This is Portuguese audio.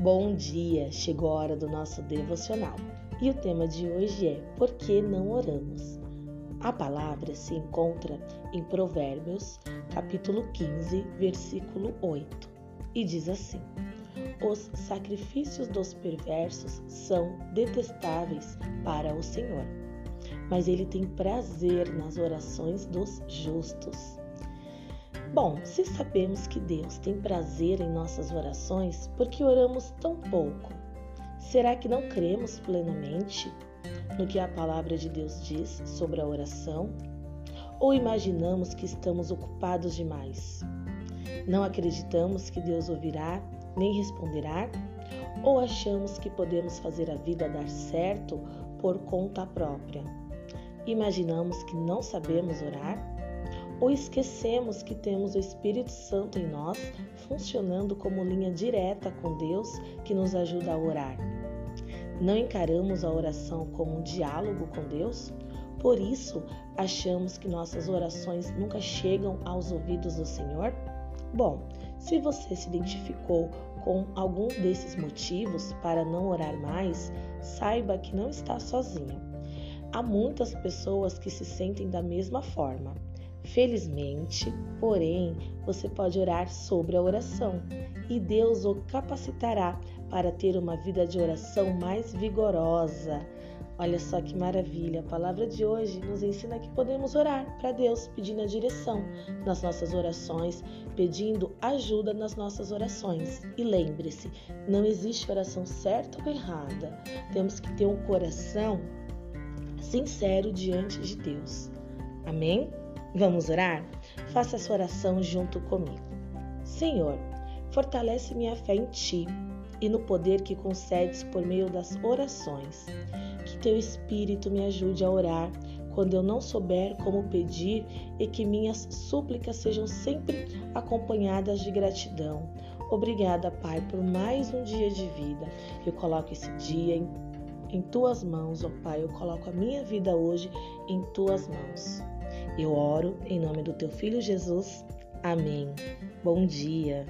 Bom dia! Chegou a hora do nosso devocional e o tema de hoje é Por que não oramos? A palavra se encontra em Provérbios, capítulo 15, versículo 8, e diz assim: Os sacrifícios dos perversos são detestáveis para o Senhor, mas ele tem prazer nas orações dos justos. Bom, se sabemos que Deus tem prazer em nossas orações, por que oramos tão pouco? Será que não cremos plenamente no que a palavra de Deus diz sobre a oração? Ou imaginamos que estamos ocupados demais? Não acreditamos que Deus ouvirá nem responderá? Ou achamos que podemos fazer a vida dar certo por conta própria? Imaginamos que não sabemos orar? Ou esquecemos que temos o Espírito Santo em nós, funcionando como linha direta com Deus que nos ajuda a orar. Não encaramos a oração como um diálogo com Deus? Por isso, achamos que nossas orações nunca chegam aos ouvidos do Senhor? Bom, se você se identificou com algum desses motivos para não orar mais, saiba que não está sozinho. Há muitas pessoas que se sentem da mesma forma. Felizmente, porém, você pode orar sobre a oração e Deus o capacitará para ter uma vida de oração mais vigorosa. Olha só que maravilha! A palavra de hoje nos ensina que podemos orar para Deus, pedindo a direção nas nossas orações, pedindo ajuda nas nossas orações. E lembre-se, não existe oração certa ou errada. Temos que ter um coração sincero diante de Deus. Amém? Vamos orar? Faça essa oração junto comigo. Senhor, fortalece minha fé em Ti e no poder que concedes por meio das orações. Que Teu Espírito me ajude a orar quando eu não souber como pedir e que minhas súplicas sejam sempre acompanhadas de gratidão. Obrigada, Pai, por mais um dia de vida. Eu coloco esse dia em, em tuas mãos, ó Pai. Eu coloco a minha vida hoje em tuas mãos. Eu oro em nome do teu filho Jesus. Amém. Bom dia.